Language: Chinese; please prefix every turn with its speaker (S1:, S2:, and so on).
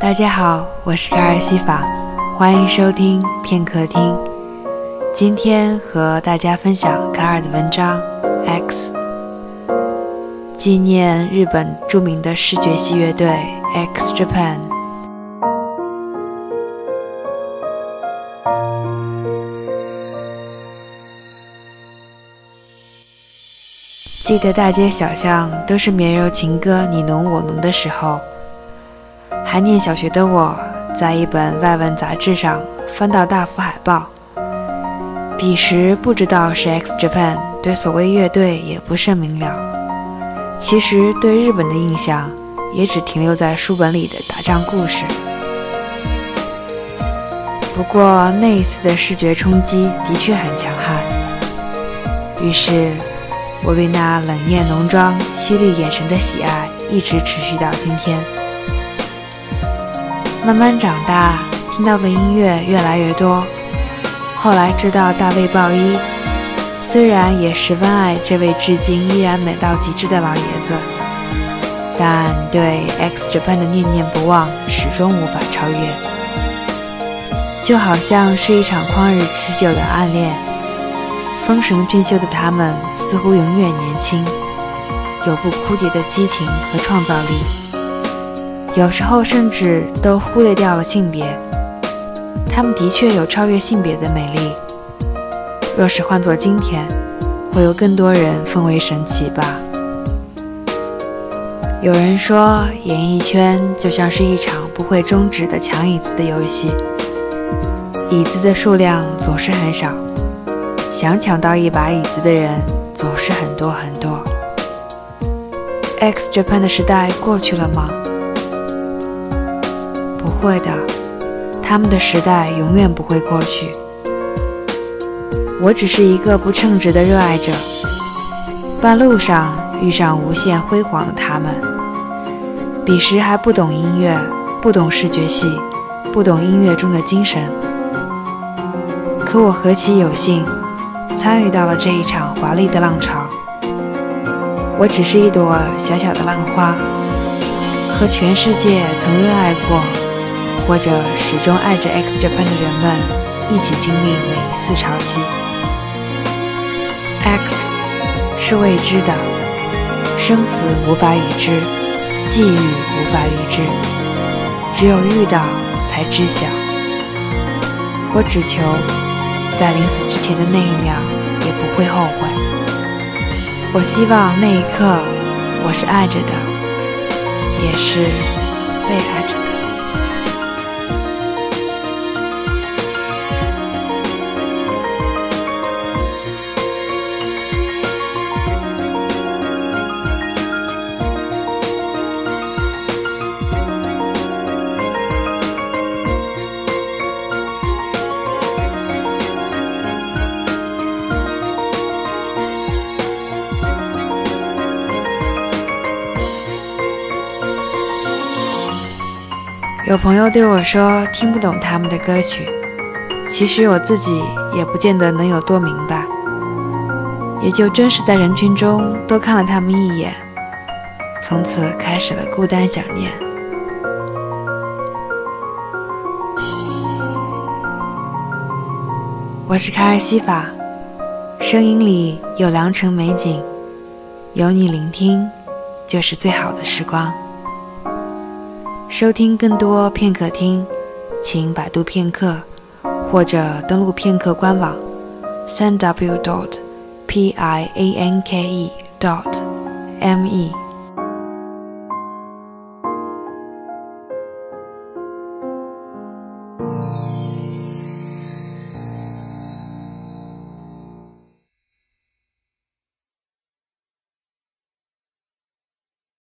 S1: 大家好，我是卡尔西法，欢迎收听片刻听。今天和大家分享卡尔的文章《X》，纪念日本著名的视觉系乐队 X Japan。记得大街小巷都是绵柔情歌你侬我侬的时候，还念小学的我，在一本外文杂志上翻到大幅海报。彼时不知道是 X Japan，对所谓乐队也不甚明了。其实对日本的印象也只停留在书本里的打仗故事。不过那一次的视觉冲击的确很强悍，于是。我对那冷艳浓妆、犀利眼神的喜爱一直持续到今天。慢慢长大，听到的音乐越来越多。后来知道大卫鲍伊，虽然也十分爱这位至今依然美到极致的老爷子，但对 X Japan 的念念不忘始终无法超越。就好像是一场旷日持久的暗恋。丰神俊秀的他们似乎永远年轻，有不枯竭的激情和创造力。有时候甚至都忽略掉了性别，他们的确有超越性别的美丽。若是换作今天，会有更多人奉为神奇吧。有人说，演艺圈就像是一场不会终止的抢椅子的游戏，椅子的数量总是很少。想抢到一把椅子的人总是很多很多。X Japan 的时代过去了吗？不会的，他们的时代永远不会过去。我只是一个不称职的热爱者。半路上遇上无限辉煌的他们，彼时还不懂音乐，不懂视觉系，不懂音乐中的精神。可我何其有幸！参与到了这一场华丽的浪潮，我只是一朵小小的浪花，和全世界曾热爱过或者始终爱着 X Japan 的人们一起经历每一次潮汐。X 是未知的，生死无法预知，际遇无法预知，只有遇到才知晓。我只求。在临死之前的那一秒，也不会后悔。我希望那一刻，我是爱着的，也是被爱着的。有朋友对我说听不懂他们的歌曲，其实我自己也不见得能有多明白，也就真是在人群中多看了他们一眼，从此开始了孤单想念。我是卡尔西法，声音里有良辰美景，有你聆听，就是最好的时光。收听更多片刻听，请百度片刻，或者登录片刻官网，三 w dot p i a n k e dot m e。